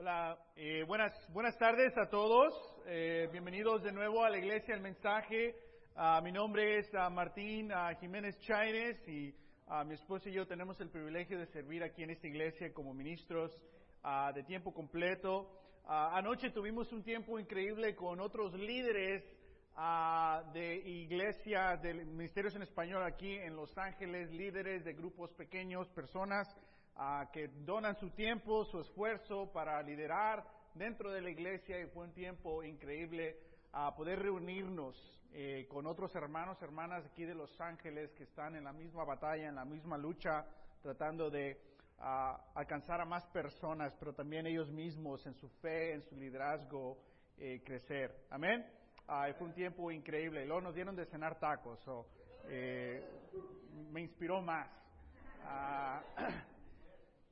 Hola, eh, buenas, buenas tardes a todos. Eh, bienvenidos de nuevo a la iglesia El Mensaje. Ah, mi nombre es ah, Martín ah, Jiménez Chaires y mi esposo y yo tenemos el privilegio de servir aquí en esta iglesia como ministros de tiempo completo. anoche tuvimos un tiempo increíble con otros líderes de iglesia, de ministerios en español aquí en Los Ángeles, líderes de grupos pequeños, personas que donan su tiempo, su esfuerzo para liderar dentro de la iglesia y fue un tiempo increíble a poder reunirnos eh, con otros hermanos, hermanas aquí de Los Ángeles que están en la misma batalla, en la misma lucha, tratando de alcanzar a más personas, pero también ellos mismos en su fe, en su liderazgo, eh, crecer. Amén. fue un tiempo increíble. Y luego nos dieron de cenar tacos. Eh, me inspiró más. Ah,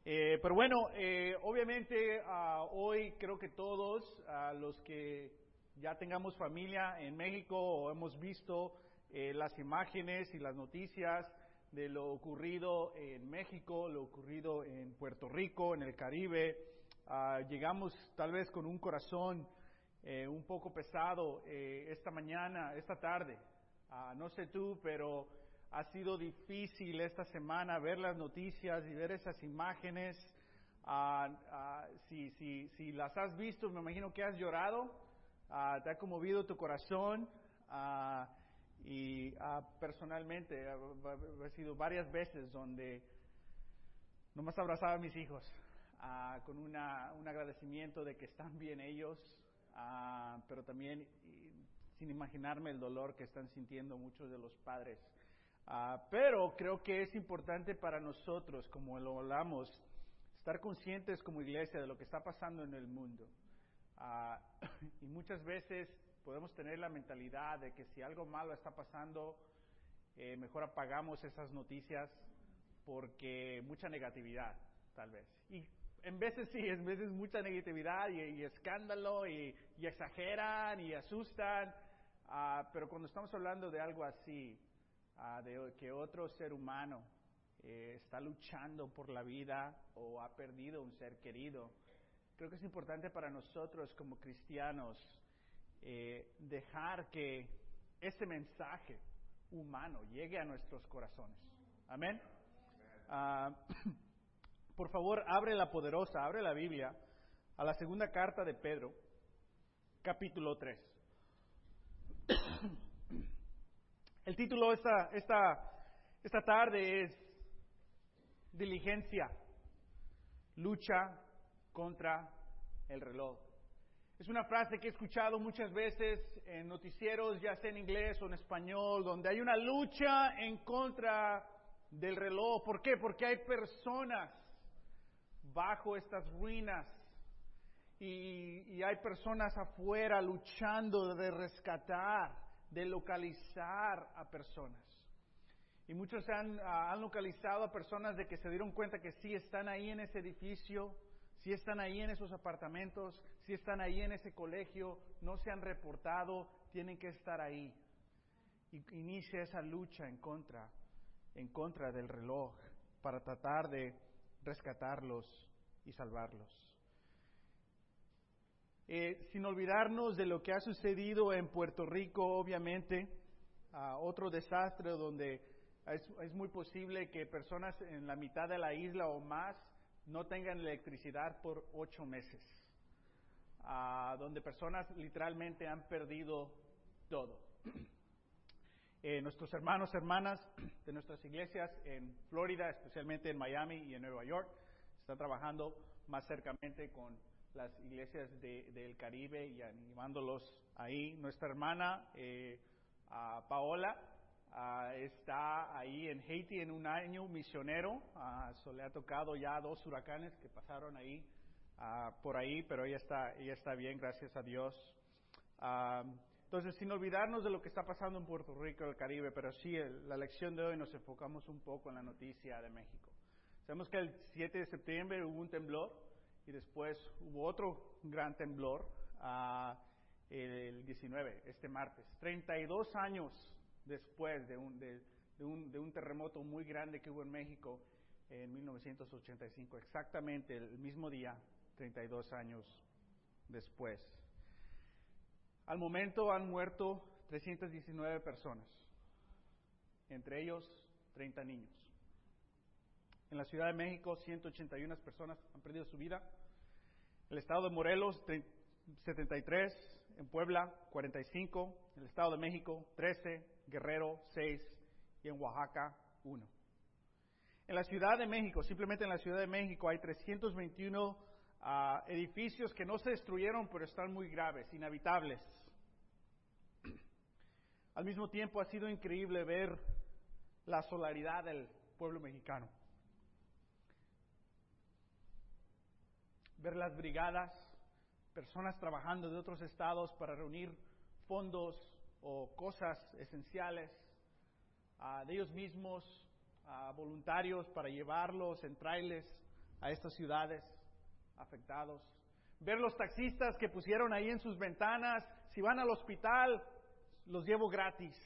Eh, pero bueno, eh, obviamente uh, hoy creo que todos uh, los que ya tengamos familia en México o hemos visto eh, las imágenes y las noticias de lo ocurrido en México, lo ocurrido en Puerto Rico, en el Caribe, uh, llegamos tal vez con un corazón un poco pesado esta mañana, esta tarde. no sé tú, pero ha sido difícil esta semana ver las noticias y ver esas imágenes. Ah, ah, si, si, si, las has visto, me imagino que has llorado, ah, te ha conmovido tu corazón. Y personalmente ha sido varias veces donde nomás abrazaba a mis hijos con una, un agradecimiento de que están bien ellos, pero también sin imaginarme el dolor que están sintiendo muchos de los padres Ah, pero creo que es importante para nosotros, como lo hablamos, estar conscientes como iglesia de lo que está pasando en el mundo. Ah, y muchas veces podemos tener la mentalidad de que si algo malo está pasando, eh, mejor apagamos esas noticias porque mucha negatividad, tal vez. Y en veces sí, en veces mucha negatividad y, escándalo y, exageran y asustan, ah, pero cuando estamos hablando de algo así, de que otro ser humano eh, está luchando por la vida o ha perdido un ser querido, creo que es importante para nosotros como cristianos eh, dejar que ese mensaje humano llegue a nuestros corazones. Amén. Ah, por favor, abre la poderosa, abre la Biblia a la segunda carta de Pedro, capítulo 3. El título esta, esta, esta tarde es Diligencia, lucha contra el reloj. Es una frase que he escuchado muchas veces en noticieros, ya sea en inglés o en español, donde hay una lucha en contra del reloj. ¿Por qué? Porque hay personas bajo estas ruinas y, y hay personas afuera luchando de rescatar de localizar a personas. Y muchos han, ah, han, localizado a personas de que se dieron cuenta que sí están ahí en ese edificio, sí están ahí en esos apartamentos, sí están ahí en ese colegio, no se han reportado, tienen que estar ahí. Y inicia esa lucha en contra, en contra del reloj, para tratar de rescatarlos y salvarlos. Eh, sin olvidarnos de lo que ha sucedido en Puerto Rico, obviamente, otro desastre donde es, muy posible que personas en la mitad de la isla o más no tengan electricidad por ocho meses, donde personas literalmente han perdido todo. Eh, nuestros hermanos, hermanas de nuestras iglesias en Florida, especialmente en Miami y en Nueva York, están trabajando más cercamente con las iglesias del Caribe y animándolos ahí. Nuestra hermana eh, Paola está ahí en Haití en un año misionero. Uh, le ha tocado ya dos huracanes que pasaron ahí por ahí, pero ella está, ella está bien, gracias a Dios. entonces, sin olvidarnos de lo que está pasando en Puerto Rico y el Caribe, pero sí, la lección de hoy nos enfocamos un poco en la noticia de México. Sabemos que el 7 de septiembre hubo un temblor y después hubo otro gran temblor uh, el 19, este martes. 32 años después de un, de, un, de un terremoto muy grande que hubo en México en 1985, exactamente el mismo día, 32 años después. Al momento han muerto 319 personas, entre ellos 30 niños. En la Ciudad de México, 181 personas han perdido su vida. El estado de Morelos, 73. En Puebla, 45. En el estado de México, 13. Guerrero, 6. Y en Oaxaca, 1. En la Ciudad de México, simplemente en la Ciudad de México, hay 321 ah, edificios que no se destruyeron, pero están muy graves, inhabitables. Al mismo tiempo, ha sido increíble ver la solidaridad del pueblo mexicano. Ver las brigadas, personas trabajando de otros estados para reunir fondos o cosas esenciales ah, de ellos mismos a voluntarios para llevarlos en trailers a estas ciudades afectados. Ver los taxistas que pusieron ahí en sus ventanas, si van al hospital, los llevo gratis.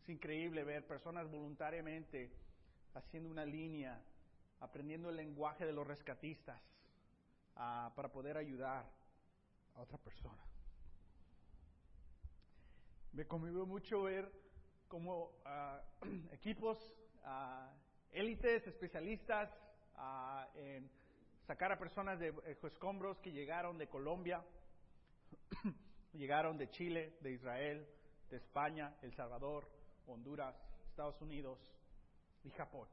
Es increíble ver personas voluntariamente haciendo una línea, aprendiendo el lenguaje de los rescatistas ah, para poder ayudar a otra persona. Me conmovió mucho ver cómo ah, equipos élites, especialistas en sacar a personas de eh, escombros que llegaron de Colombia, llegaron de Chile, de Israel, de España, El Salvador, Honduras, Estados Unidos y Japón.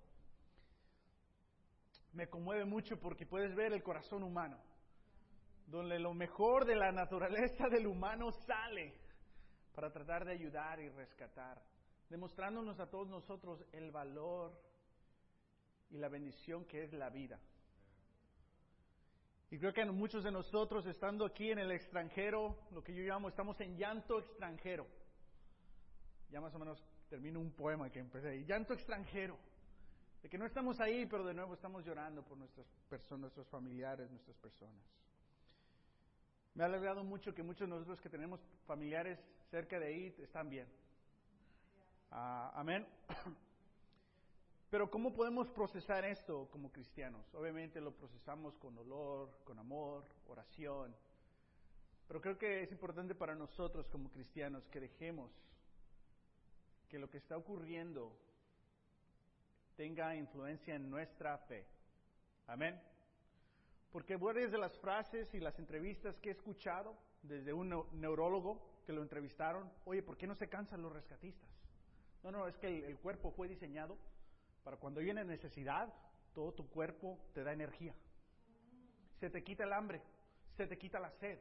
Me conmueve mucho porque puedes ver el corazón humano, donde lo mejor de la naturaleza del humano sale para tratar de ayudar y rescatar demostrándonos a todos nosotros el valor y la bendición que es la vida. Y creo que muchos de nosotros, estando aquí en el extranjero, lo que yo llamo, estamos en llanto extranjero. Ya más o menos termino un poema que empecé. Llanto extranjero. De que no estamos ahí, pero de nuevo estamos llorando por nuestras personas, nuestros familiares, nuestras personas. Me ha alegrado mucho que muchos de nosotros que tenemos familiares cerca de ahí están bien. Ah, amén. Pero ¿cómo podemos procesar esto como cristianos? Obviamente lo procesamos con dolor, con amor, oración. Pero creo que es importante para nosotros como cristianos que dejemos que lo que está ocurriendo tenga influencia en nuestra fe. Amén. Porque varias de las frases y las entrevistas que he escuchado desde un neurólogo que lo entrevistaron, oye, ¿por qué no se cansan los rescatistas? No, no, es que el, cuerpo fue diseñado para cuando viene necesidad, todo tu cuerpo te da energía. Se te quita el hambre, se te quita la sed.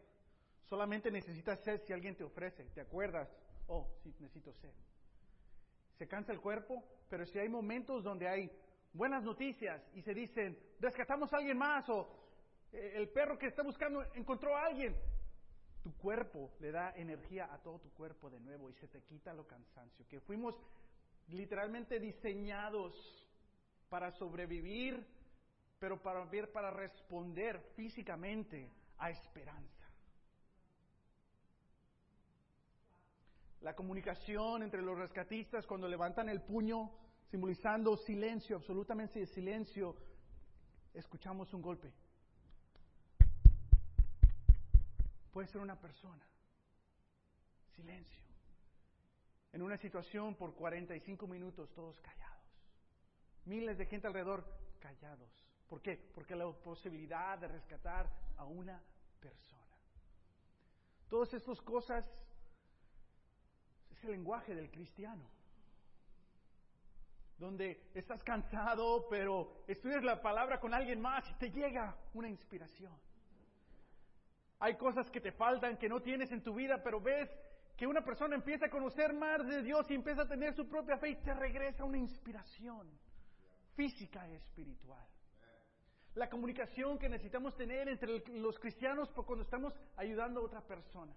Solamente necesitas sed si alguien te ofrece. ¿Te acuerdas? Oh, sí, necesito sed. Se cansa el cuerpo, pero si hay momentos donde hay buenas noticias y se dicen, rescatamos a alguien más o eh, el perro que está buscando encontró a alguien, tu cuerpo le da energía a todo tu cuerpo de nuevo y se te quita lo cansancio. Que fuimos literalmente diseñados para sobrevivir, pero para para responder físicamente a esperanza. La comunicación entre los rescatistas cuando levantan el puño, simbolizando silencio, absolutamente silencio, escuchamos un golpe. Puede ser una persona. Silencio. En una situación por 45 minutos todos callados. Miles de gente alrededor callados. ¿Por qué? Porque la posibilidad de rescatar a una persona. Todas estas cosas es el lenguaje del cristiano. Donde estás cansado, pero estudias la palabra con alguien más y te llega una inspiración. Hay cosas que te faltan, que no tienes en tu vida, pero ves que una persona empieza a conocer más de Dios y empieza a tener su propia fe y te regresa una inspiración física y espiritual. La comunicación que necesitamos tener entre los cristianos cuando estamos ayudando a otra persona.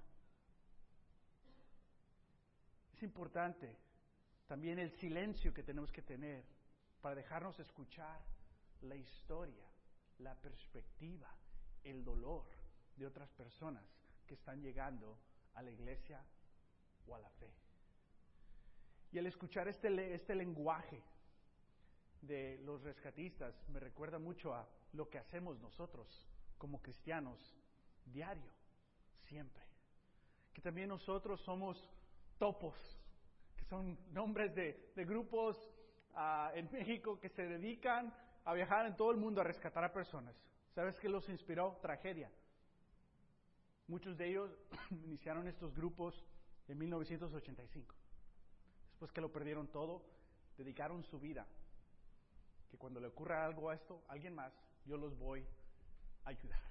Importante también el silencio que tenemos que tener para dejarnos escuchar la historia, la perspectiva, el dolor de otras personas que están llegando a la iglesia o a la fe. Y al escuchar este, este lenguaje de los rescatistas me recuerda mucho a lo que hacemos nosotros como cristianos diario, siempre. Que también nosotros somos topos, que son nombres de, grupos ah, en México que se dedican a viajar en todo el mundo a rescatar a personas. ¿Sabes qué los inspiró? Tragedia. Muchos de ellos iniciaron estos grupos en 1985. Después que lo perdieron todo, dedicaron su vida. Que cuando le ocurra algo a esto, alguien más, yo los voy a ayudar.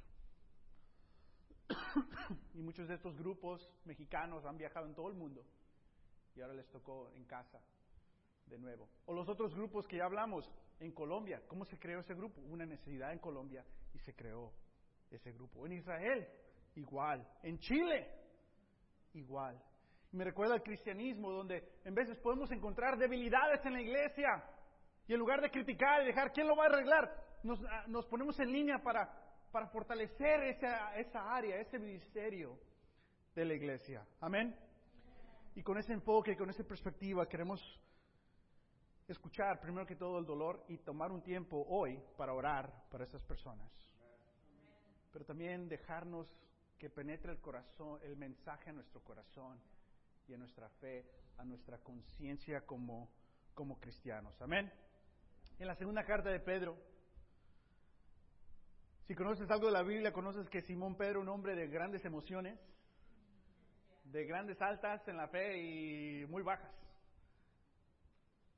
y muchos de estos grupos mexicanos han viajado en todo el mundo y ahora les tocó en casa de nuevo. O los otros grupos que ya hablamos en Colombia. ¿Cómo se creó ese grupo? Una necesidad en Colombia y se creó ese grupo. En Israel, igual. En Chile, igual. Me recuerda al cristianismo, donde en veces podemos encontrar debilidades en la iglesia y en lugar de criticar y dejar quién lo va a arreglar, nos, ah, ponemos en línea para, para fortalecer esa, esa área, ese ministerio de la iglesia. Amén. Y con ese enfoque, con esa perspectiva, queremos escuchar primero que todo el dolor y tomar un tiempo hoy para orar para estas personas. Pero también dejarnos que penetre el corazón, el mensaje a nuestro corazón y a nuestra fe, a nuestra conciencia como, como cristianos. Amén. En la segunda carta de Pedro, si conoces algo de la Biblia, conoces que Simón Pedro, un hombre de grandes emociones, de grandes altas en la fe y muy bajas,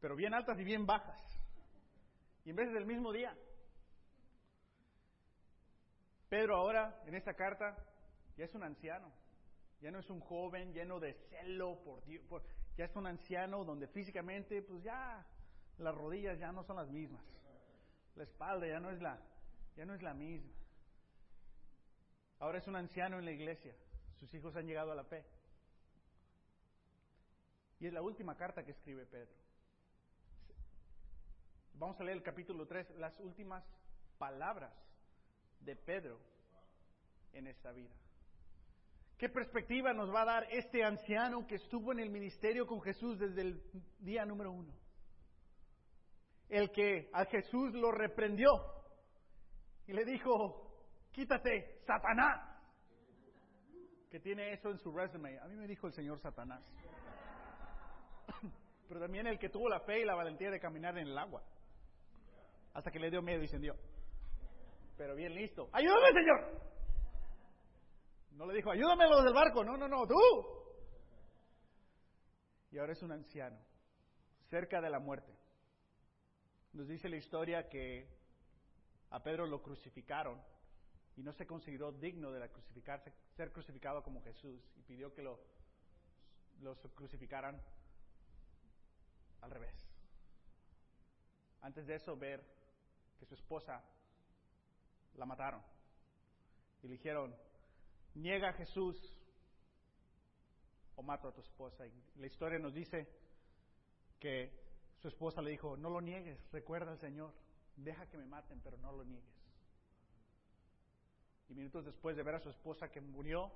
pero bien altas y bien bajas, y en veces del mismo día. Pedro ahora, en esta carta, ya es un anciano, ya no es un joven lleno de celo por Dios, ya es un anciano donde físicamente, pues ya las rodillas ya no son las mismas, la espalda ya no es la, ya no es la misma. Ahora es un anciano en la iglesia, sus hijos han llegado a la fe. Y es la última carta que escribe Pedro. Vamos a leer el capítulo 3, las últimas palabras de Pedro en esta vida. ¿Qué perspectiva nos va a dar este anciano que estuvo en el ministerio con Jesús desde el día número uno? El que a Jesús lo reprendió y le dijo, quítate, Satanás, que tiene eso en su resume. A mí me dijo el Señor Satanás. Pero también el que tuvo la fe y la valentía de caminar en el agua. Hasta que le dio miedo y se Pero bien listo. ¡Ayúdame, Señor! No le dijo, ayúdame los del barco. No, no, no, tú. Y ahora es un anciano, cerca de la muerte. Nos dice la historia que a Pedro lo crucificaron y no se consideró digno de la crucificarse, ser crucificado como Jesús y pidió que lo los crucificaran al revés. Antes de eso, ver que su esposa la mataron y le dijeron, niega a Jesús o mato a tu esposa. Y la historia nos dice que su esposa le dijo, no lo niegues, recuerda al Señor, deja que me maten, pero no lo niegues. Y minutos después de ver a su esposa que murió,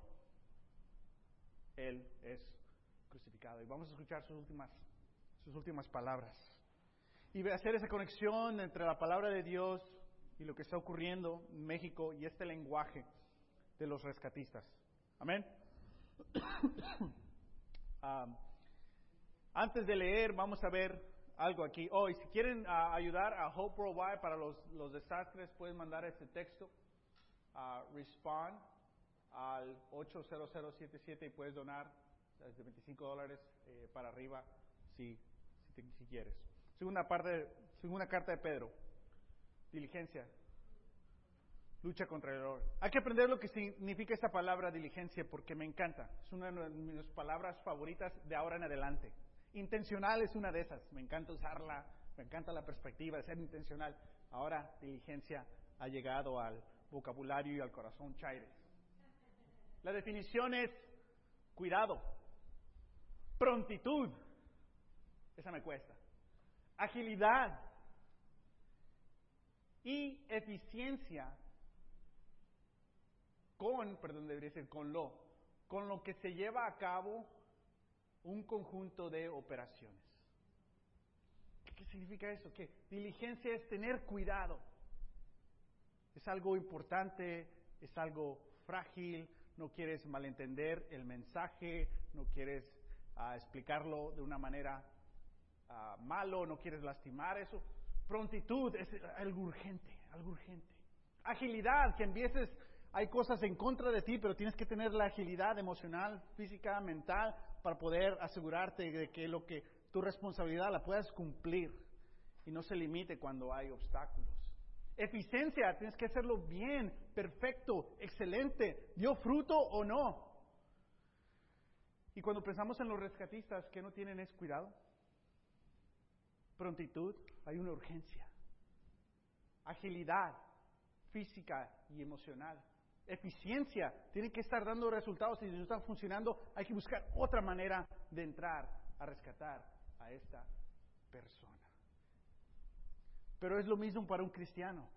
él es crucificado. Y vamos a escuchar sus últimas, sus últimas palabras. Y hacer esa conexión entre la palabra de Dios y lo que está ocurriendo en México y este lenguaje de los rescatistas. Amén. Ah, antes de leer, vamos a ver algo aquí. Hoy, si quieren ah, ayudar a Hope Worldwide para los, desastres, pueden mandar este texto a Respond al 80077 y puedes donar desde 25 dólares eh, para arriba si, si, quieres. Segunda, parte, segunda carta de Pedro. Diligencia lucha contra el error. Hay que aprender lo que significa esta palabra diligencia porque me encanta. Es una de mis palabras favoritas de ahora en adelante. Intencional es una de esas. Me encanta usarla, me encanta la perspectiva de ser intencional. Ahora diligencia ha llegado al vocabulario y al corazón chaires. La definición es cuidado, prontitud, esa me cuesta, agilidad y eficiencia con, perdón, debería decir con lo, con lo que se lleva a cabo un conjunto de operaciones. ¿Qué significa eso? Que diligencia es tener cuidado. Es algo importante es algo frágil, no quieres malentender el mensaje, no quieres ah, explicarlo de una manera uh, malo, no quieres lastimar eso. Prontitud es algo urgente, algo urgente. Agilidad, que empieces, hay cosas en contra de ti, pero tienes que tener la agilidad emocional, física, mental, para poder asegurarte de que lo que tu responsabilidad la puedas cumplir y no se limite cuando hay obstáculos. Eficiencia, tienes que hacerlo bien, perfecto, excelente, dio fruto o no. Y cuando pensamos en los rescatistas, ¿qué no tienen es cuidado? Prontitud, hay una urgencia. Agilidad física y emocional. Eficiencia, tienen que estar dando resultados y si no están funcionando, hay que buscar otra manera de entrar a rescatar a esta persona. Pero es lo mismo para un cristiano.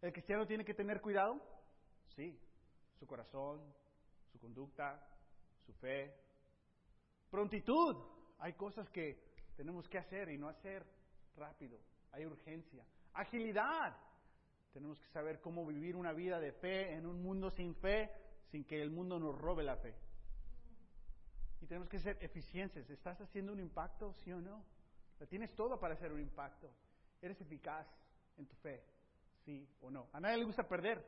¿El cristiano tiene que tener cuidado? Sí, su corazón, su conducta, su fe. Prontitud, hay cosas que tenemos que hacer y no hacer rápido, hay urgencia. Agilidad, tenemos que saber cómo vivir una vida de fe en un mundo sin fe, sin que el mundo nos robe la fe. Y tenemos que ser eficientes. ¿Estás haciendo un impacto, sí o no? Tienes todo para hacer un impacto. ¿Eres eficaz en tu fe? ¿Sí o no? A nadie le gusta perder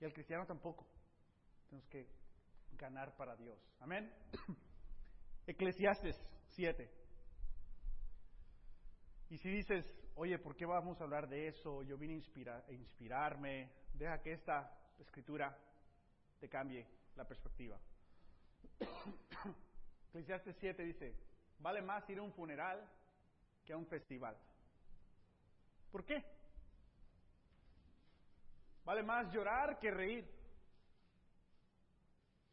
y al cristiano tampoco. Tenemos que ganar para Dios. Amén. Eclesiastes 7. Y si dices, oye, ¿por qué vamos a hablar de eso? Yo vine a, inspirarme. Deja que esta escritura te cambie la perspectiva. Eclesiastes 7 dice, vale más ir a un funeral que a un festival. ¿Por qué? Vale más llorar que reír.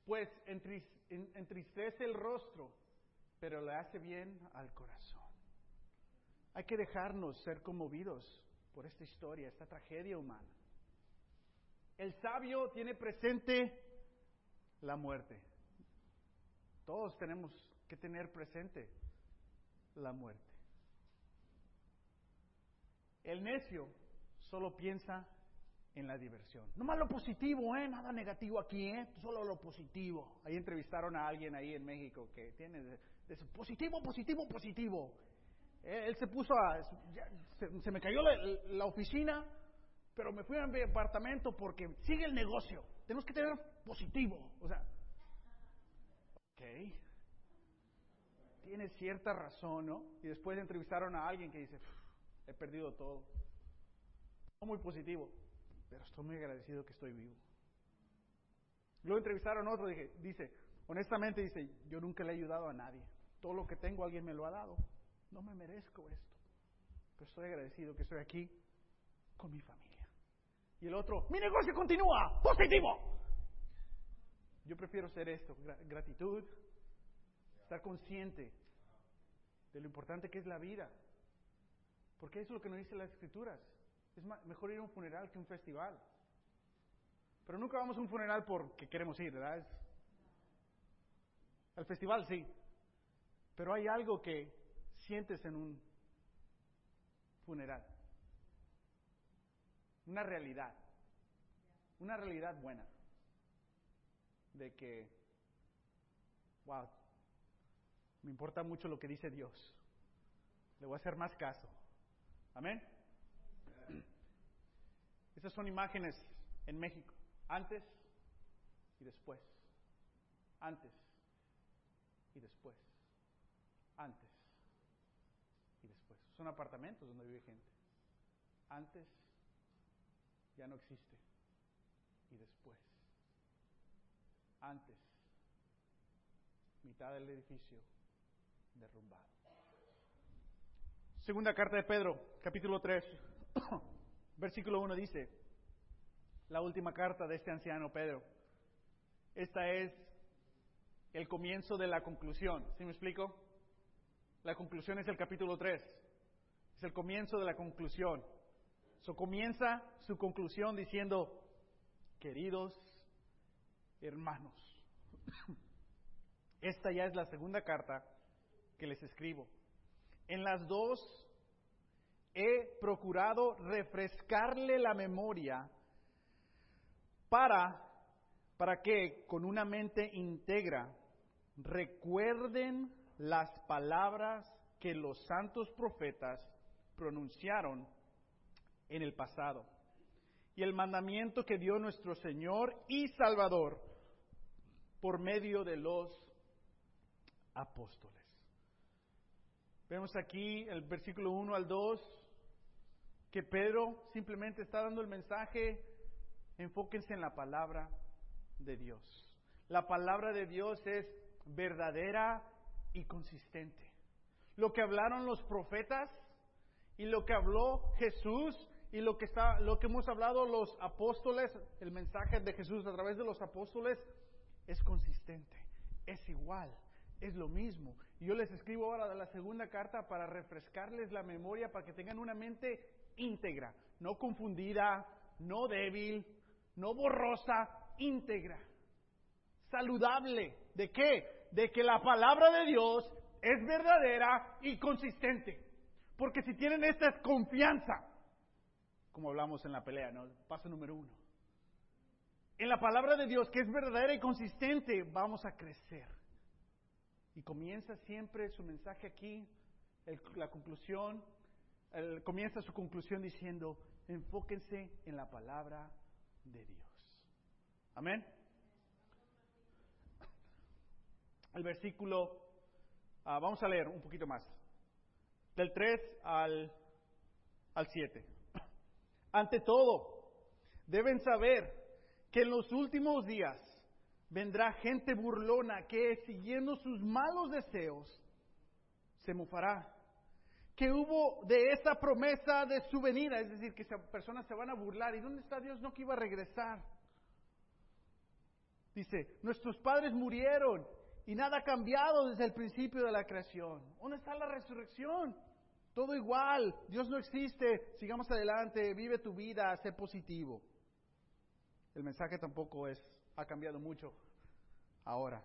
Pues entristece el rostro, pero le hace bien al corazón. Hay que dejarnos ser conmovidos por esta historia, esta tragedia humana. El sabio tiene presente la muerte. Todos tenemos que tener presente la muerte. El necio solo piensa en la diversión. No más lo positivo, ¿eh? Nada negativo aquí, ¿eh? Solo lo positivo. Ahí entrevistaron a alguien ahí en México que tiene de, positivo, positivo, positivo. Él se puso a... se, me cayó la, oficina, pero me fui a mi apartamento porque sigue el negocio. Tenemos que tener positivo. O sea, ok. Tiene cierta razón, ¿no? Y después entrevistaron a alguien que dice, he perdido todo. No muy positivo, pero estoy muy agradecido que estoy vivo. Luego entrevistaron a otro, dije, dice, honestamente dice, yo nunca le he ayudado a nadie. Todo lo que tengo alguien me lo ha dado. No me merezco esto. Pero estoy agradecido que estoy aquí con mi familia. Y el otro, mi negocio continúa, positivo. Yo prefiero ser esto, gratitud, estar consciente de lo importante que es la vida. Porque eso es lo que nos dicen las escrituras. Es mejor ir a un funeral que un festival. Pero nunca vamos a un funeral porque queremos ir, ¿verdad? Al festival sí. Pero hay algo que sientes en un funeral. Una realidad. Una realidad buena. De que, wow, me importa mucho lo que dice Dios. Le voy a hacer más caso. Amén. Estas son imágenes en México, antes y después. Antes y después. Antes. Son apartamentos donde vive gente. Antes ya no existe. Y después. Antes. Mitad del edificio derrumbado. Segunda carta de Pedro, capítulo 3, versículo 1 dice, la última carta de este anciano Pedro. Esta es el comienzo de la conclusión. ¿Sí me explico? La conclusión es el capítulo 3. Es el comienzo de la conclusión. So, comienza su conclusión diciendo, queridos hermanos, esta ya es la segunda carta que les escribo. En las dos he procurado refrescarle la memoria para, para que con una mente íntegra recuerden las palabras que los santos profetas pronunciaron en el pasado y el mandamiento que dio nuestro Señor y Salvador por medio de los apóstoles. Vemos aquí el versículo 1 al 2 que Pedro simplemente está dando el mensaje, enfóquense en la palabra de Dios. La palabra de Dios es verdadera y consistente. Lo que hablaron los profetas y lo que habló Jesús y lo que está lo que hemos hablado los apóstoles, el mensaje de Jesús a través de los apóstoles es consistente, es igual, es lo mismo. Y yo les escribo ahora la segunda carta para refrescarles la memoria para que tengan una mente íntegra, no confundida, no débil, no borrosa, íntegra, saludable. ¿De qué? De que la palabra de Dios es verdadera y consistente. Porque si tienen esta confianza, como hablamos en la pelea, ¿no? Paso número uno. En la palabra de Dios, que es verdadera y consistente, vamos a crecer. Y comienza siempre su mensaje aquí, la conclusión, comienza su conclusión diciendo, enfóquense en la palabra de Dios. Amén. El versículo, ah, vamos a leer un poquito más, del 3 al, al 7. Ante todo, deben saber que en los últimos días vendrá gente burlona que, siguiendo sus malos deseos, se mofará que hubo de esa promesa de su venida, es decir, que esas personas se van a burlar. ¿Y dónde está Dios? No que iba a regresar. Dice, nuestros padres murieron y nada ha cambiado desde el principio de la creación. ¿Dónde está la resurrección? Todo igual, Dios no existe, sigamos adelante, vive tu vida, sé positivo. El mensaje tampoco es, ha cambiado mucho ahora.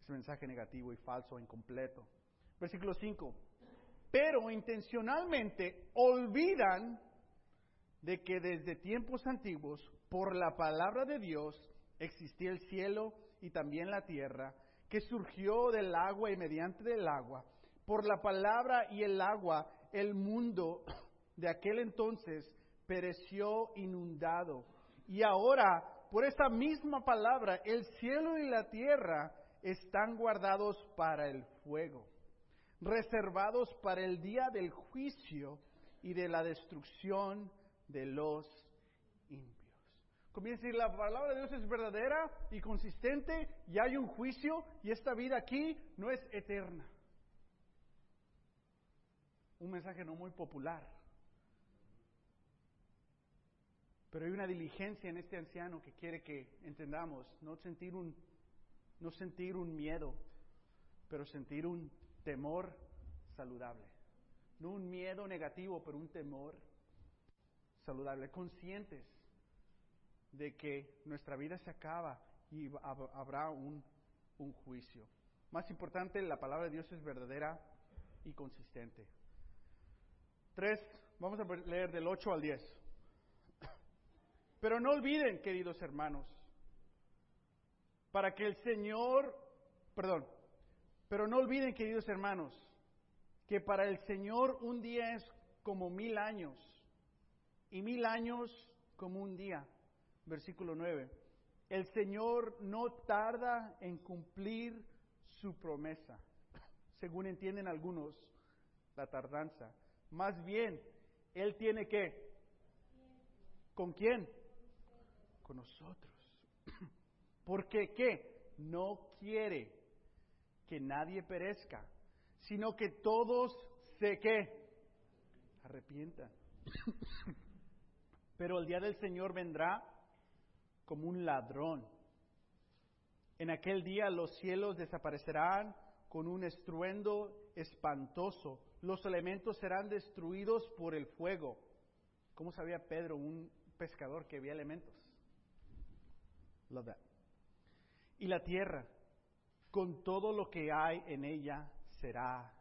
Es un mensaje negativo y falso, incompleto. Versículo 5 pero intencionalmente olvidan de que desde tiempos antiguos, por la palabra de Dios, existía el cielo y también la tierra, que surgió del agua y mediante del agua. Por la palabra y el agua, el mundo de aquel entonces pereció inundado. Y ahora, por esta misma palabra, el cielo y la tierra están guardados para el fuego reservados para el día del juicio y de la destrucción de los impios. Comienza a decir, la palabra de Dios es verdadera y consistente y hay un juicio y esta vida aquí no es eterna. Un mensaje no muy popular. Pero hay una diligencia en este anciano que quiere que entendamos, no sentir un, no sentir un miedo, pero sentir un temor saludable. No un miedo negativo, pero un temor saludable. Conscientes de que nuestra vida se acaba y habrá un, un juicio. Más importante, la palabra de Dios es verdadera y consistente. Tres, vamos a leer del 8 al 10. Pero no olviden, queridos hermanos, para que el Señor, perdón, pero no olviden, queridos hermanos, que para el Señor un día es como mil años y mil años como un día. Versículo 9. El Señor no tarda en cumplir su promesa, según entienden algunos la tardanza. Más bien, Él tiene que... ¿Con quién? Con nosotros. Porque qué? No quiere que nadie perezca, sino que todos se que arrepientan. Pero el día del Señor vendrá como un ladrón. En aquel día los cielos desaparecerán con un estruendo espantoso. Los elementos serán destruidos por el fuego. ¿Cómo sabía Pedro, un pescador, que había elementos? Love that. Y la tierra con todo lo que hay en ella será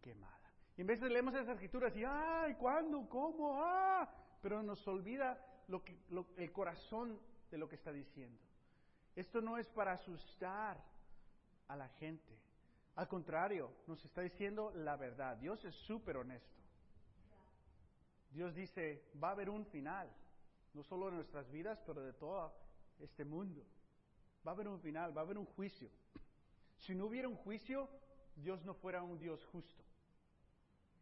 quemada. Y en de leemos esas escrituras y, ay, ¿cuándo? ¿Cómo? Ah, pero nos olvida lo que, el corazón de lo que está diciendo. Esto no es para asustar a la gente. Al contrario, nos está diciendo la verdad. Dios es súper honesto. Dios dice, va a haber un final, no solo de nuestras vidas, pero de todo este mundo. Va a haber un final, va a haber un juicio. Si no hubiera un juicio, Dios no fuera un Dios justo.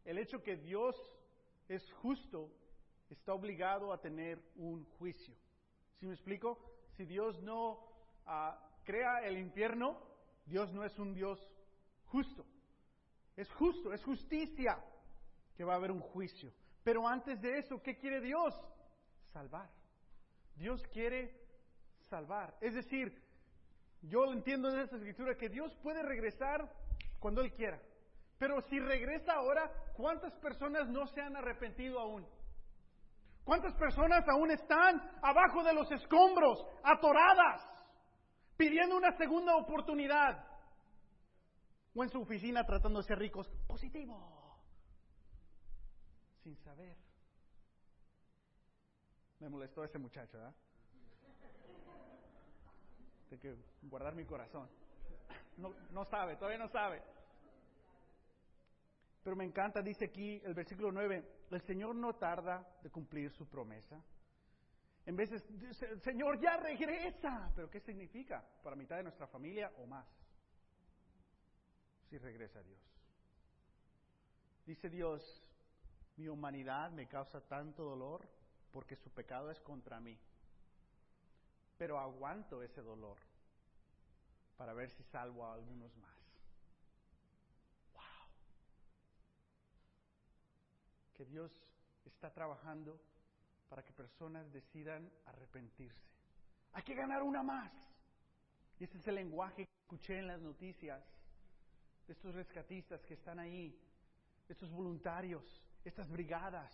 El hecho que Dios es justo está obligado a tener un juicio. ¿Sí me explico? Si Dios no ah, crea el infierno, Dios no es un Dios justo. Es justo, es justicia que va a haber un juicio. Pero antes de eso, ¿qué quiere Dios? Salvar. Dios quiere salvar. Es decir, yo entiendo en esta escritura que Dios puede regresar cuando Él quiera. Pero si regresa ahora, ¿cuántas personas no se han arrepentido aún? ¿Cuántas personas aún están abajo de los escombros, atoradas, pidiendo una segunda oportunidad? O en su oficina tratando de ser ricos. Positivo. Sin saber. Me molestó ese muchacho, ¿verdad? Tengo que guardar mi corazón. No, no sabe, todavía no sabe. Pero me encanta, dice aquí el versículo 9, el Señor no tarda de cumplir su promesa. En veces, Señor, ya regresa. ¿Pero qué significa? Para mitad de nuestra familia o más si regresa a Dios. Dice Dios, mi humanidad me causa tanto dolor porque su pecado es contra mí. Pero aguanto ese dolor para ver si salvo a algunos más. Wow. Que Dios está trabajando para que personas decidan arrepentirse. Hay que ganar una más. Y ese es el lenguaje que escuché en las noticias de estos rescatistas que están ahí, estos voluntarios, estas brigadas,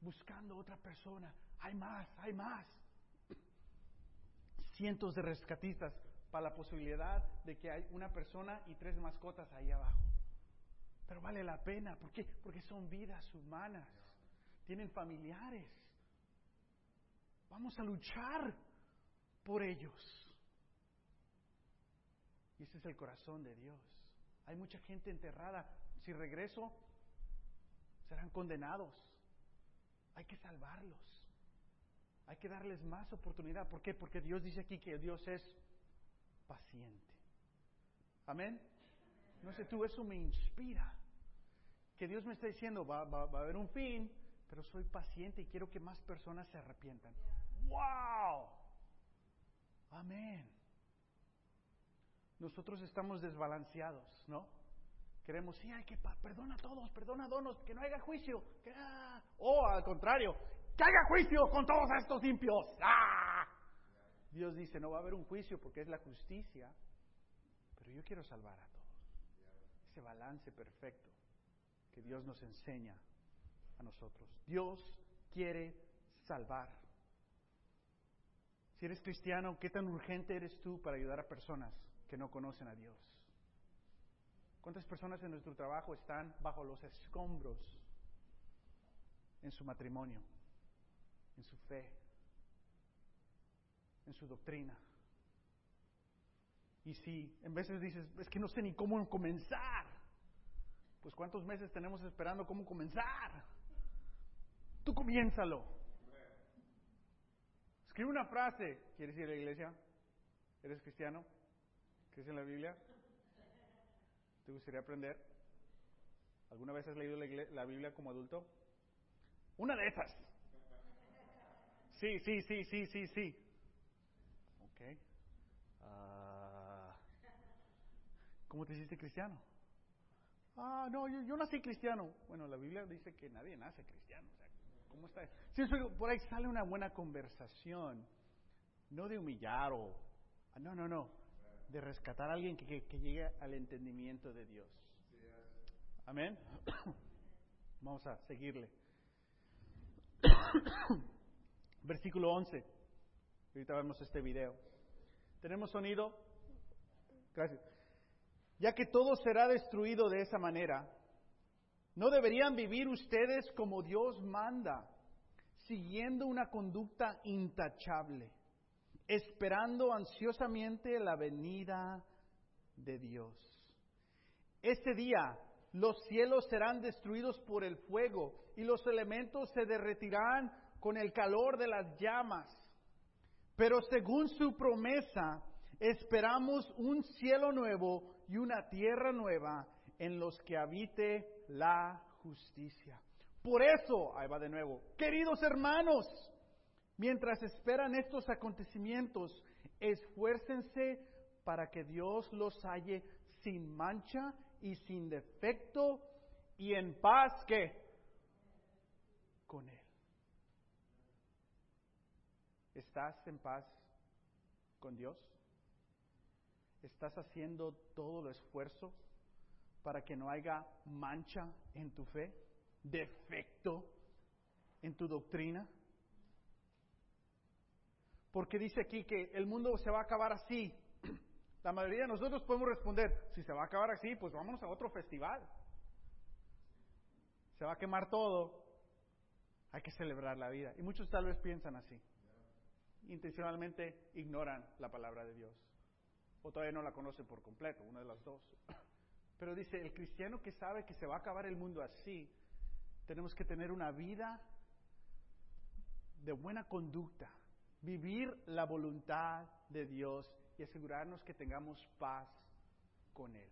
buscando otra persona. Hay más, hay más. Cientos de rescatistas para la posibilidad de que hay una persona y tres mascotas ahí abajo. Pero vale la pena, ¿por qué? Porque son vidas humanas, tienen familiares. Vamos a luchar por ellos. Y ese es el corazón de Dios. Hay mucha gente enterrada. Si regreso, serán condenados. Hay que salvarlos. Hay que darles más oportunidad. ¿Por qué? Porque Dios dice aquí que Dios es paciente. Amén. No sé tú, eso me inspira. Que Dios me está diciendo, va, va, va a haber un fin, pero soy paciente y quiero que más personas se arrepientan. ¡Wow! Amén nosotros estamos desbalanceados, ¿no? Queremos, sí, hay que, perdona a todos, perdona a donos, que no haya juicio. Ah. O al contrario, que haya juicio con todos estos impios. ¡Ah! Dios dice, no va a haber un juicio porque es la justicia, pero yo quiero salvar a todos. Ese balance perfecto que Dios nos enseña a nosotros. Dios quiere salvar. Si eres cristiano, ¿qué tan urgente eres tú para ayudar a personas? Que no conocen a Dios. ¿Cuántas personas en nuestro trabajo están bajo los escombros en su matrimonio, en su fe, en su doctrina? Y si en veces dices, es que no sé ni cómo comenzar, pues ¿cuántos meses tenemos esperando cómo comenzar? Tú comiénzalo. Escribe una frase, ¿quieres ir a la iglesia? ¿Eres cristiano? ¿Crees en la Biblia? ¿Te gustaría aprender? ¿Alguna vez has leído la, Biblia como adulto? Una de esas. Sí, sí, sí, sí, sí, sí. Ok. Ah, ¿Cómo te hiciste cristiano? Ah, no, yo, nací cristiano. Bueno, la Biblia dice que nadie nace cristiano. ¿cómo está? Si por ahí sale una buena conversación, no de humillar o... No, no, no de rescatar a alguien que, llegue al entendimiento de Dios. Amén. Vamos a seguirle. Versículo 11. Ahorita vemos este video. ¿Tenemos sonido? Gracias. Ya que todo será destruido de esa manera, ¿no deberían vivir ustedes como Dios manda, siguiendo una conducta intachable, esperando ansiosamente la venida de Dios. Ese día los cielos serán destruidos por el fuego y los elementos se derretirán con el calor de las llamas. Pero según su promesa, esperamos un cielo nuevo y una tierra nueva en los que habite la justicia. Por eso, ahí va de nuevo, queridos hermanos, mientras esperan estos acontecimientos, esfuércense para que Dios los halle sin mancha y sin defecto y en paz que con Él. ¿Estás en paz con Dios? ¿Estás haciendo todo el esfuerzo para que no haya mancha en tu fe, defecto en tu doctrina? Porque dice aquí que el mundo se va a acabar así. La mayoría de nosotros podemos responder, si se va a acabar así, pues vámonos a otro festival. Se va a quemar todo. Hay que celebrar la vida. Y muchos tal vez piensan así. Intencionalmente ignoran la palabra de Dios. O todavía no la conocen por completo, una de las dos. Pero dice, el cristiano que sabe que se va a acabar el mundo así, tenemos que tener una vida de buena conducta, vivir la voluntad de Dios y asegurarnos que tengamos paz con Él.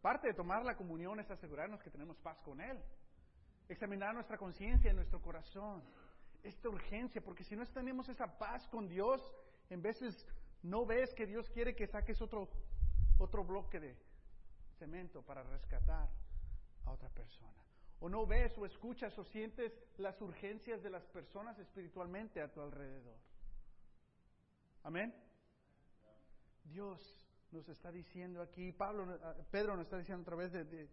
Parte de tomar la comunión es asegurarnos que tenemos paz con Él. Examinar nuestra conciencia y nuestro corazón. Esta urgencia, porque si no tenemos esa paz con Dios, en veces no ves que Dios quiere que saques otro, otro bloque de cemento para rescatar a otra persona. O no ves o escuchas o sientes las urgencias de las personas espiritualmente a tu alrededor. Amén. Dios nos está diciendo aquí, Pablo, ah, Pedro nos está diciendo a través de,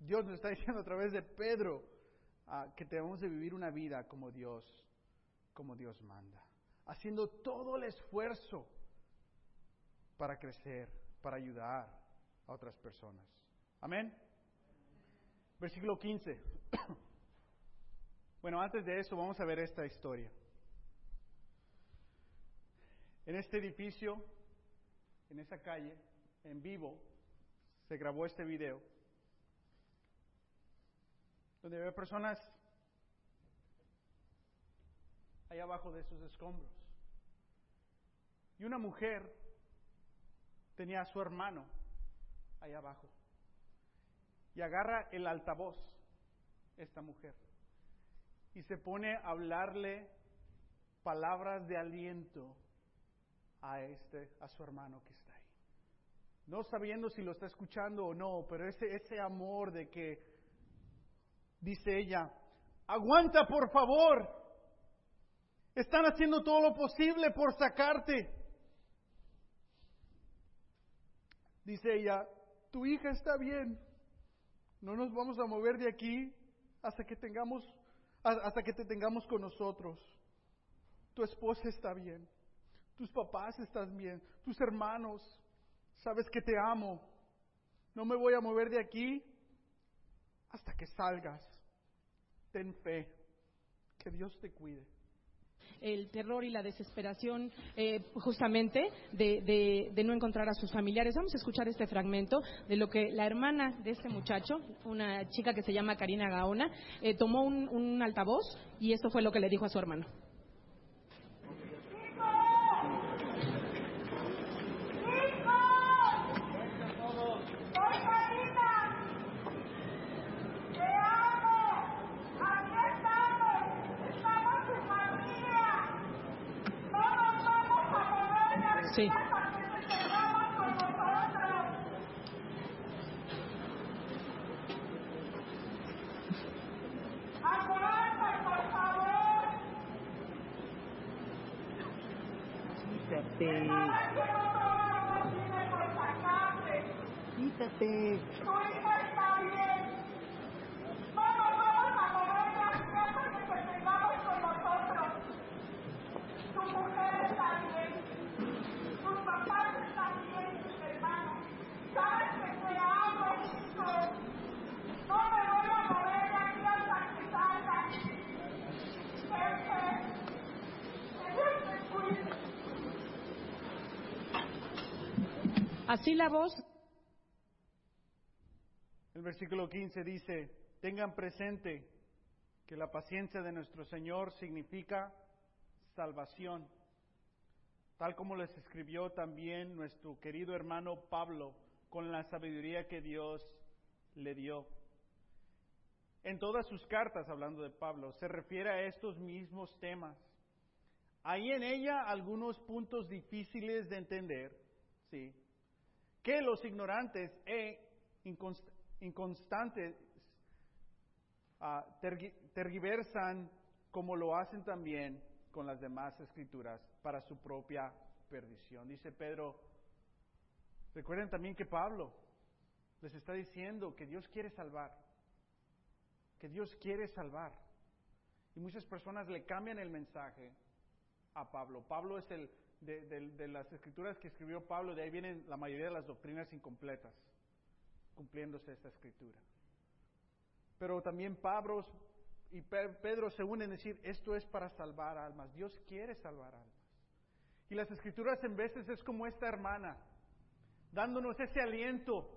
Dios nos está diciendo a través de Pedro ah, que debemos de vivir una vida como Dios, como Dios manda, haciendo todo el esfuerzo para crecer, para ayudar a otras personas. Amén. Versículo 15. Bueno, antes de eso vamos a ver esta historia. En este edificio en esa calle, en vivo, se grabó este video, donde había personas allá abajo de esos escombros. Y una mujer tenía a su hermano allá abajo. Y agarra el altavoz, esta mujer, y se pone a hablarle palabras de aliento a este, a su hermano que está ahí. No sabiendo si lo está escuchando o no, pero ese, ese amor de que dice ella, aguanta por favor, están haciendo todo lo posible por sacarte. Dice ella, tu hija está bien, no nos vamos a mover de aquí hasta que tengamos, hasta que te tengamos con nosotros. Tu esposa está bien tus papás están bien, tus hermanos, sabes que te amo. No me voy a mover de aquí hasta que salgas. Ten fe, que Dios te cuide el terror y la desesperación eh, justamente de, no encontrar a sus familiares. Vamos a escuchar este fragmento de lo que la hermana de este muchacho, una chica que se llama Karina Gaona, eh, tomó un altavoz y esto fue lo que le dijo a su hermano. Siéntate. Así la voz Versículo 15 dice, tengan presente que la paciencia de nuestro Señor significa salvación, tal como les escribió también nuestro querido hermano Pablo con la sabiduría que Dios le dio. En todas sus cartas, hablando de Pablo, se refiere a estos mismos temas. Hay en ella algunos puntos difíciles de entender, ¿sí? Que los ignorantes e inconstantes uh, tergiversan como lo hacen también con las demás escrituras para su propia perdición. Dice Pedro, recuerden también que Pablo les está diciendo que Dios quiere salvar, que Dios quiere salvar. Y muchas personas le cambian el mensaje a Pablo. Pablo es el de, las escrituras que escribió Pablo, de ahí vienen la mayoría de las doctrinas incompletas, cumpliéndose esta escritura. Pero también Pablo y Pedro se unen en decir, esto es para salvar almas, Dios quiere salvar almas. Y las escrituras en veces es como esta hermana, dándonos ese aliento.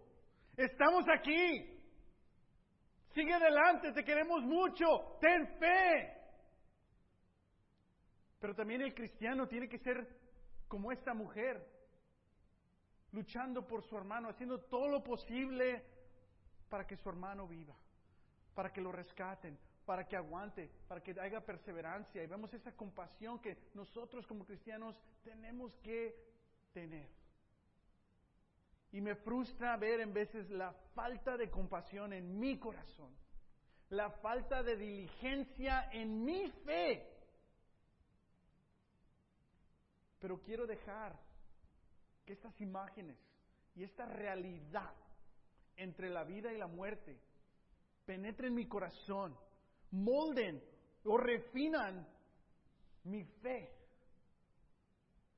Estamos aquí. Sigue adelante, te queremos mucho, ten fe. Pero también el cristiano tiene que ser como esta mujer, luchando por su hermano, haciendo todo lo posible para que su hermano viva, para que lo rescaten, para que aguante, para que haya perseverancia. Y vemos esa compasión que nosotros como cristianos tenemos que tener. Y me frustra ver en veces la falta de compasión en mi corazón, la falta de diligencia en mi fe Pero quiero dejar que estas imágenes y esta realidad entre la vida y la muerte penetren mi corazón, molden o refinan mi fe.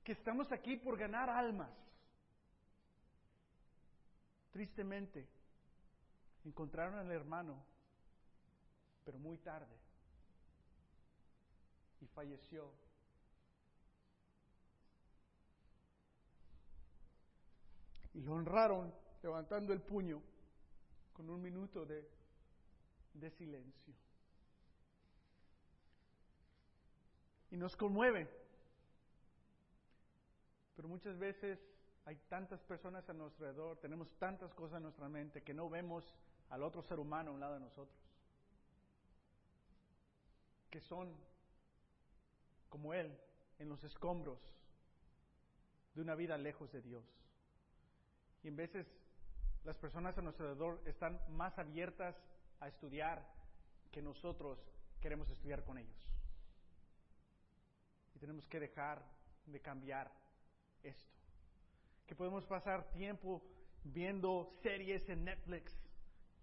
Que estamos aquí por ganar almas. Tristemente, encontraron al hermano, pero muy tarde, y falleció Y lo honraron levantando el puño con un minuto de, de silencio. Y nos conmueve. Pero muchas veces hay tantas personas a nuestro alrededor, tenemos tantas cosas en nuestra mente que no vemos al otro ser humano a un lado de nosotros. Que son como Él en los escombros de una vida lejos de Dios. Y en veces las personas a nuestro alrededor están más abiertas a estudiar que nosotros queremos estudiar con ellos. Y tenemos que dejar de cambiar esto. Que podemos pasar tiempo viendo series en Netflix,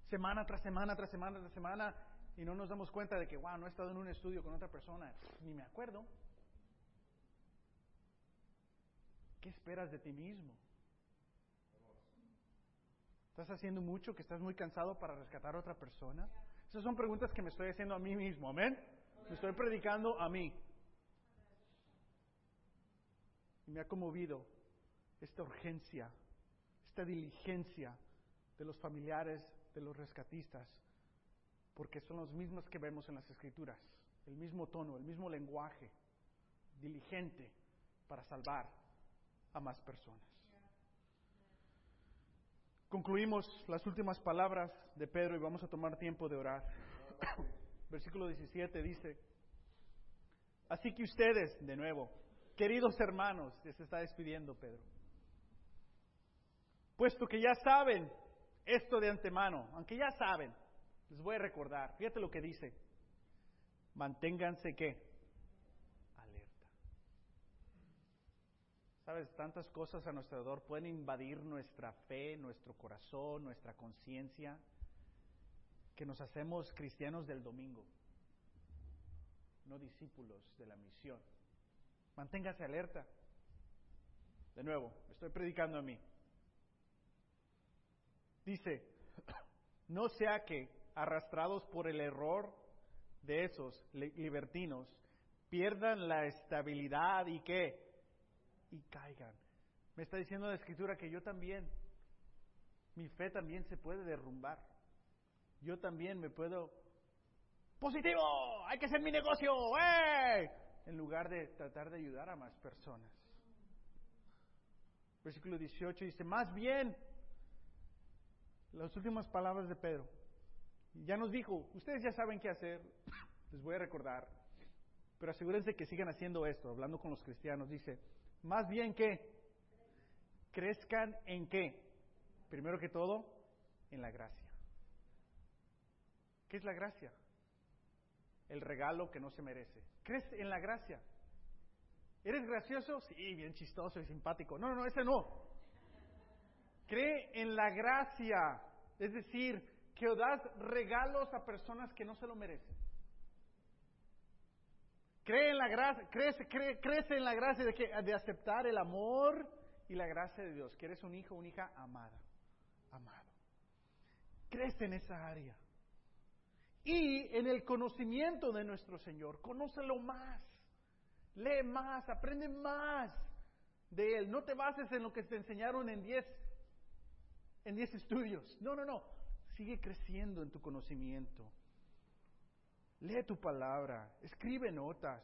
semana tras semana, tras semana, tras semana, y no nos damos cuenta de que, wow, no he estado en un estudio con otra persona, ni me acuerdo. ¿Qué esperas de ti mismo? ¿Estás haciendo mucho, que estás muy cansado para rescatar a otra persona? Esas son preguntas que me estoy haciendo a mí mismo, amén. Me estoy predicando a mí. Y me ha conmovido esta urgencia, esta diligencia de los familiares, de los rescatistas, porque son los mismos que vemos en las escrituras, el mismo tono, el mismo lenguaje, diligente para salvar a más personas. Concluimos las últimas palabras de Pedro y vamos a tomar tiempo de orar. Versículo 17 dice, así que ustedes, de nuevo, queridos hermanos, se está despidiendo Pedro, puesto que ya saben esto de antemano, aunque ya saben, les voy a recordar, fíjate lo que dice, manténganse que Sabes, tantas cosas a nuestro alrededor pueden invadir nuestra fe, nuestro corazón, nuestra conciencia, que nos hacemos cristianos del domingo, no discípulos de la misión. Manténgase alerta. De nuevo, estoy predicando a mí. Dice, no sea que, arrastrados por el error de esos libertinos, pierdan la estabilidad y que y caigan. Me está diciendo la escritura que yo también, mi fe también se puede derrumbar. Yo también me puedo... Positivo, hay que hacer mi negocio, en lugar de tratar de ayudar a más personas. Versículo 18 dice, más bien, las últimas palabras de Pedro. Ya nos dijo, ustedes ya saben qué hacer, les voy a recordar, pero asegúrense que sigan haciendo esto, hablando con los cristianos. Dice, más bien que crezcan en qué? Primero que todo, en la gracia. ¿Qué es la gracia? El regalo que no se merece. ¿Crees en la gracia? ¿Eres gracioso? Sí, bien chistoso y simpático. No, no, no, ese no. Cree en la gracia. Es decir, que das regalos a personas que no se lo merecen. Cree en la crece, crece en la gracia de, que, de aceptar el amor y la gracia de Dios, que eres un hijo, una hija amada, amado. Crece en esa área. Y en el conocimiento de nuestro Señor, conócelo más, lee más, aprende más de Él. No te bases en lo que te enseñaron en 10 en diez estudios. No, no, no. Sigue creciendo en tu conocimiento. Lee tu palabra, escribe notas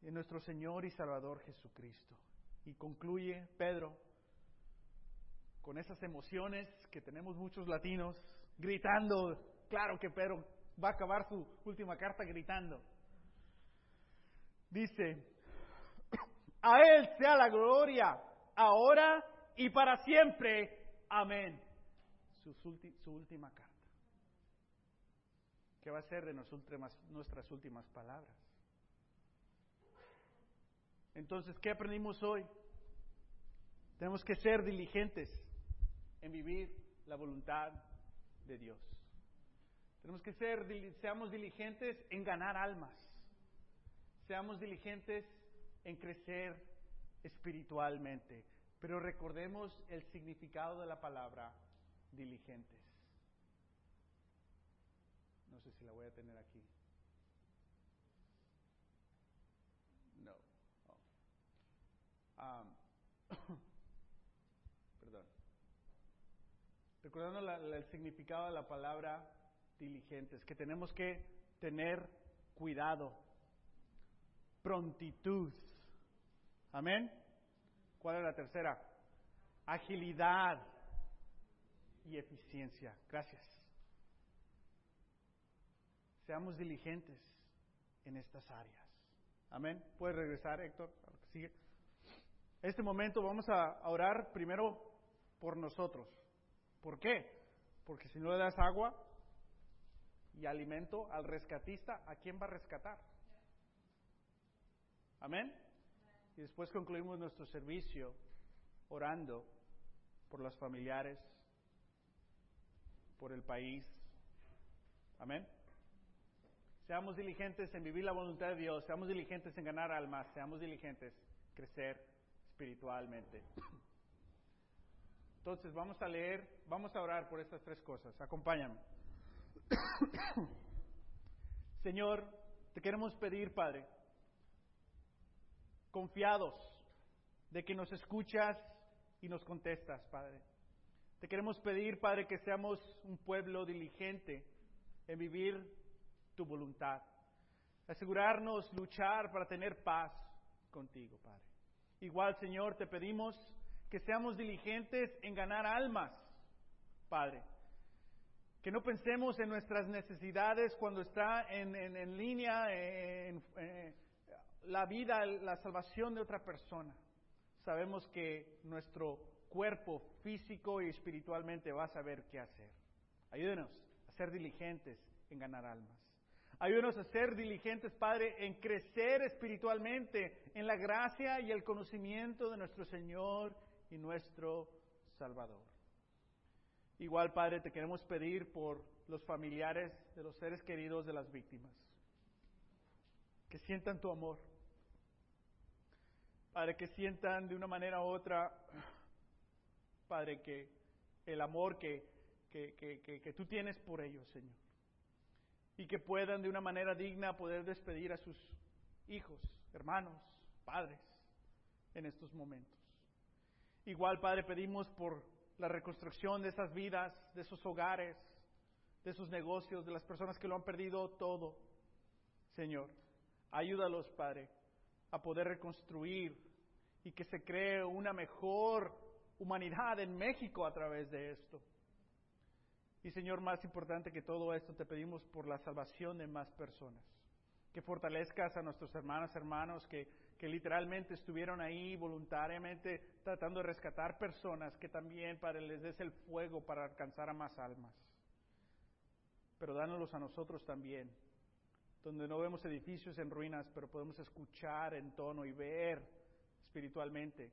en nuestro Señor y Salvador Jesucristo. Y concluye Pedro con esas emociones que tenemos muchos latinos, gritando, claro que Pedro va a acabar su última carta gritando. Dice, a Él sea la gloria, ahora y para siempre. Amén. Su, su última carta. ¿Qué va a ser de nuestras últimas palabras? Entonces, ¿qué aprendimos hoy? Tenemos que ser diligentes en vivir la voluntad de Dios. Tenemos que ser, seamos diligentes en ganar almas. Seamos diligentes en crecer espiritualmente. Pero recordemos el significado de la palabra diligentes. No sé si la voy a tener aquí. perdón. Recordando el significado de la palabra diligentes, que tenemos que tener cuidado, prontitud. Amén. ¿Cuál es la tercera? Agilidad y eficiencia. Gracias. Seamos diligentes en estas áreas. Amén. ¿Puedes regresar, Héctor? Sigue este momento vamos a orar primero por nosotros. ¿Por qué? Porque si no le das agua y alimento al rescatista, ¿a quién va a rescatar? Amén. Y después concluimos nuestro servicio orando por los familiares, por el país. Amén. Seamos diligentes en vivir la voluntad de Dios, seamos diligentes en ganar almas, seamos diligentes en crecer espiritualmente. Entonces vamos a leer, vamos a orar por estas tres cosas. Acompáñame. Señor, te queremos pedir, Padre, confiados de que nos escuchas y nos contestas, Padre. Te queremos pedir, Padre, que seamos un pueblo diligente en vivir tu voluntad. Asegurarnos, luchar para tener paz contigo, Padre. Igual, Señor, te pedimos que seamos diligentes en ganar almas, Padre. Que no pensemos en nuestras necesidades cuando está en, línea la vida, la salvación de otra persona. Sabemos que nuestro cuerpo físico y espiritualmente va a saber qué hacer. Ayúdenos a ser diligentes en ganar almas. Ayúdanos a ser diligentes, Padre, en crecer espiritualmente en la gracia y el conocimiento de nuestro Señor y nuestro Salvador. Igual, Padre, te queremos pedir por los familiares de los seres queridos de las víctimas, que sientan tu amor. Padre, que sientan de una manera u otra, Padre, que el amor que, que, que, que tú tienes por ellos, Señor y que puedan de una manera digna poder despedir a sus hijos, hermanos, padres, en estos momentos. Igual, Padre, pedimos por la reconstrucción de esas vidas, de esos hogares, de esos negocios, de las personas que lo han perdido todo. Señor, ayúdalos, Padre, a poder reconstruir y que se cree una mejor humanidad en México a través de esto. Y Señor, más importante que todo esto, te pedimos por la salvación de más personas. Que fortalezcas a nuestros hermanos, hermanos que, literalmente estuvieron ahí voluntariamente tratando de rescatar personas, que también, Padre, les des el fuego para alcanzar a más almas. Pero dánoslos a nosotros también, donde no vemos edificios en ruinas, pero podemos escuchar en tono y ver espiritualmente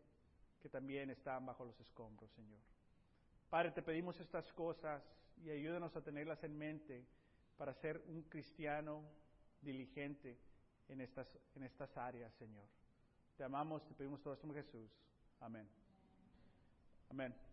que también están bajo los escombros, Señor. Padre, te pedimos estas cosas y ayúdanos a tenerlas en mente para ser un cristiano diligente en estas, en estas áreas, Señor. Te amamos, te pedimos todo esto en Jesús. Amén. Amén.